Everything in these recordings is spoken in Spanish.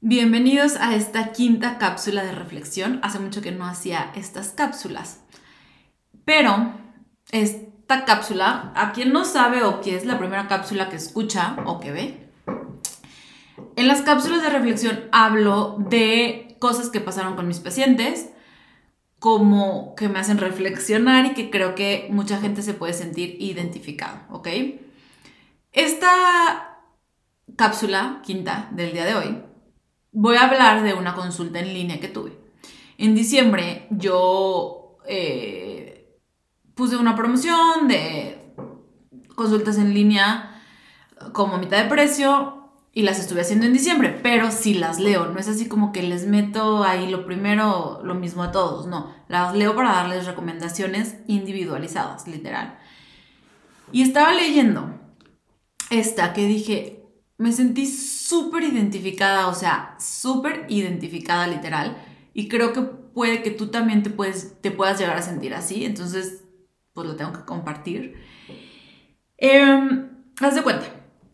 Bienvenidos a esta quinta cápsula de reflexión. Hace mucho que no hacía estas cápsulas. Pero esta cápsula, a quien no sabe o que es la primera cápsula que escucha o que ve, en las cápsulas de reflexión hablo de cosas que pasaron con mis pacientes, como que me hacen reflexionar y que creo que mucha gente se puede sentir identificado, ¿ok? Esta cápsula quinta del día de hoy voy a hablar de una consulta en línea que tuve. En diciembre yo eh, puse una promoción de consultas en línea como mitad de precio y las estuve haciendo en diciembre, pero sí las leo, no es así como que les meto ahí lo primero, lo mismo a todos, no, las leo para darles recomendaciones individualizadas, literal. Y estaba leyendo esta que dije, me sentí súper identificada, o sea, súper identificada literal. Y creo que puede que tú también te, puedes, te puedas llegar a sentir así. Entonces, pues lo tengo que compartir. Eh, haz de cuenta.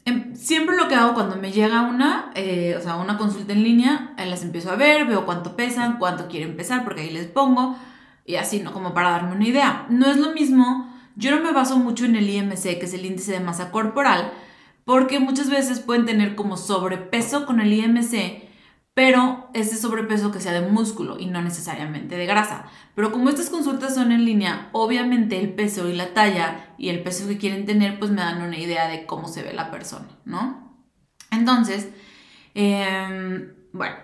Em, siempre lo que hago cuando me llega una, eh, o sea, una consulta en línea, las empiezo a ver, veo cuánto pesan, cuánto quieren empezar, porque ahí les pongo. Y así, ¿no? Como para darme una idea. No es lo mismo. Yo no me baso mucho en el IMC, que es el índice de masa corporal porque muchas veces pueden tener como sobrepeso con el IMC, pero ese sobrepeso que sea de músculo y no necesariamente de grasa. Pero como estas consultas son en línea, obviamente el peso y la talla y el peso que quieren tener, pues me dan una idea de cómo se ve la persona, ¿no? Entonces, em, bueno,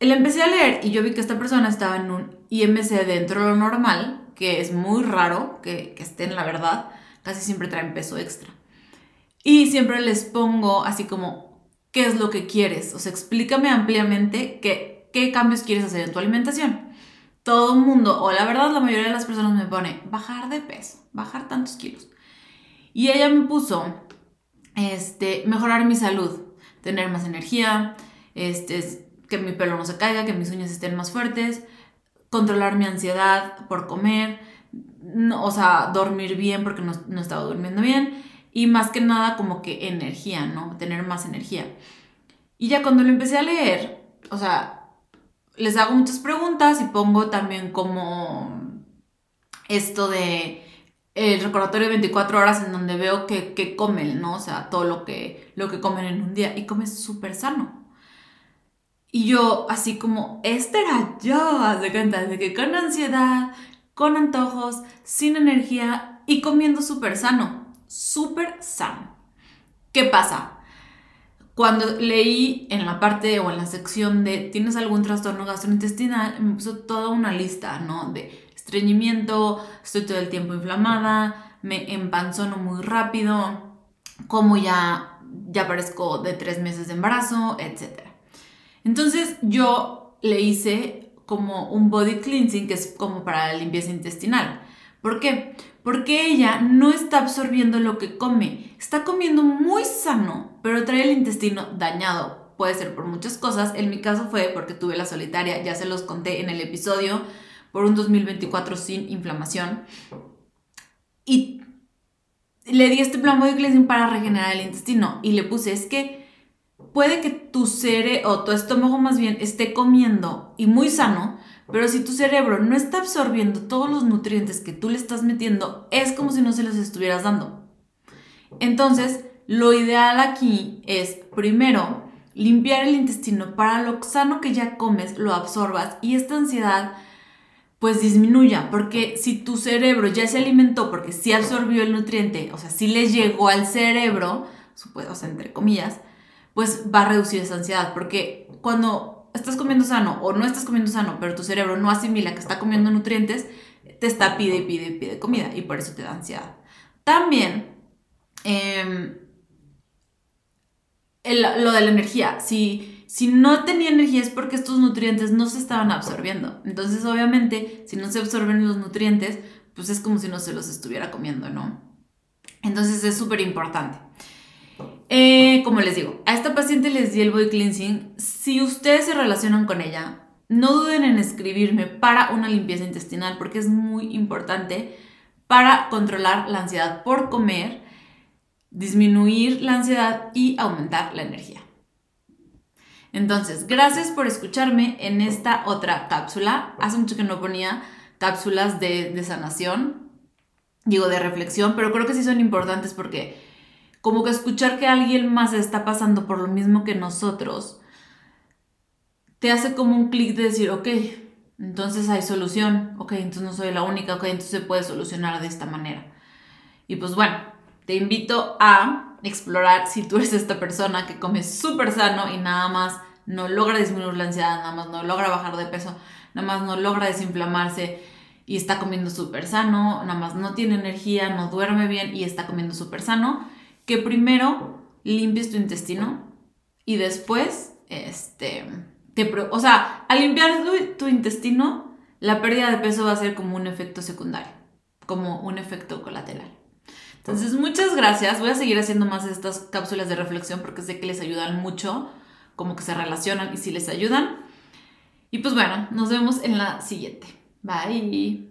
le empecé a leer y yo vi que esta persona estaba en un IMC dentro de lo normal, que es muy raro que, que estén, la verdad, casi siempre traen peso extra. Y siempre les pongo así como, ¿qué es lo que quieres? O sea, explícame ampliamente qué, qué cambios quieres hacer en tu alimentación. Todo el mundo, o la verdad la mayoría de las personas me pone, bajar de peso, bajar tantos kilos. Y ella me puso, este, mejorar mi salud, tener más energía, este, que mi pelo no se caiga, que mis uñas estén más fuertes, controlar mi ansiedad por comer, o sea, dormir bien porque no, no estaba durmiendo bien y más que nada como que energía, ¿no? Tener más energía. Y ya cuando lo empecé a leer, o sea, les hago muchas preguntas y pongo también como esto de el recordatorio de 24 horas en donde veo que, comen, ¿no? O sea, todo lo que, lo que comen en un día y comen súper sano. Y yo así como, este era yo, de cuenta, de que con ansiedad, con antojos, sin energía y comiendo súper sano súper sano. ¿Qué pasa? Cuando leí en la parte o en la sección de ¿tienes algún trastorno gastrointestinal? Me puso toda una lista, ¿no? De estreñimiento, estoy todo el tiempo inflamada, me empanzono muy rápido, como ya, ya parezco de tres meses de embarazo, etc. Entonces yo le hice como un body cleansing, que es como para la limpieza intestinal. ¿Por qué? Porque ella no está absorbiendo lo que come. Está comiendo muy sano, pero trae el intestino dañado. Puede ser por muchas cosas. En mi caso fue porque tuve la solitaria, ya se los conté en el episodio, por un 2024 sin inflamación. Y le di este plan de para regenerar el intestino y le puse, es que puede que tu cerebro o tu estómago más bien esté comiendo y muy sano, pero si tu cerebro no está absorbiendo todos los nutrientes que tú le estás metiendo, es como si no se los estuvieras dando. Entonces, lo ideal aquí es, primero, limpiar el intestino para lo sano que ya comes, lo absorbas y esta ansiedad pues disminuya, porque si tu cerebro ya se alimentó porque sí absorbió el nutriente, o sea, sí le llegó al cerebro, o sea, entre comillas, pues va a reducir esa ansiedad, porque cuando estás comiendo sano o no estás comiendo sano, pero tu cerebro no asimila que está comiendo nutrientes, te está pide y pide pide comida y por eso te da ansiedad. También, em, lo de la energía, si, si no tenía energía es porque estos nutrientes no se estaban absorbiendo. Entonces, obviamente, si no se absorben los nutrientes, pues es como si no se los estuviera comiendo, ¿no? Entonces es súper importante. Eh, como les digo, a esta paciente les di el body cleansing. Si ustedes se relacionan con ella, no duden en escribirme para una limpieza intestinal porque es muy importante para controlar la ansiedad por comer, disminuir la ansiedad y aumentar la energía. Entonces, gracias por escucharme en esta otra cápsula. Hace mucho que no ponía cápsulas de, de sanación, digo de reflexión, pero creo que sí son importantes porque como que escuchar que alguien más está pasando por lo mismo que nosotros, te hace como un clic de decir, ok, entonces hay solución, ok, entonces no soy la única, ok, entonces se puede solucionar de esta manera. Y pues bueno, te invito a explorar si tú eres esta persona que come súper sano y nada más no logra disminuir la ansiedad, nada más no logra bajar de peso, nada más no logra desinflamarse y está comiendo súper sano, nada más no tiene energía, no duerme bien y está comiendo súper sano, que primero limpies tu intestino y después, este, te, o sea, al limpiar tu, intestino, la pérdida de peso va a ser como un efecto secundario, como un efecto colateral. Entonces, muchas gracias. Voy a seguir haciendo más estas cápsulas de reflexión porque sé que les ayudan mucho, como que se relacionan y si les ayudan. Y pues bueno, nos vemos en la siguiente. Bye.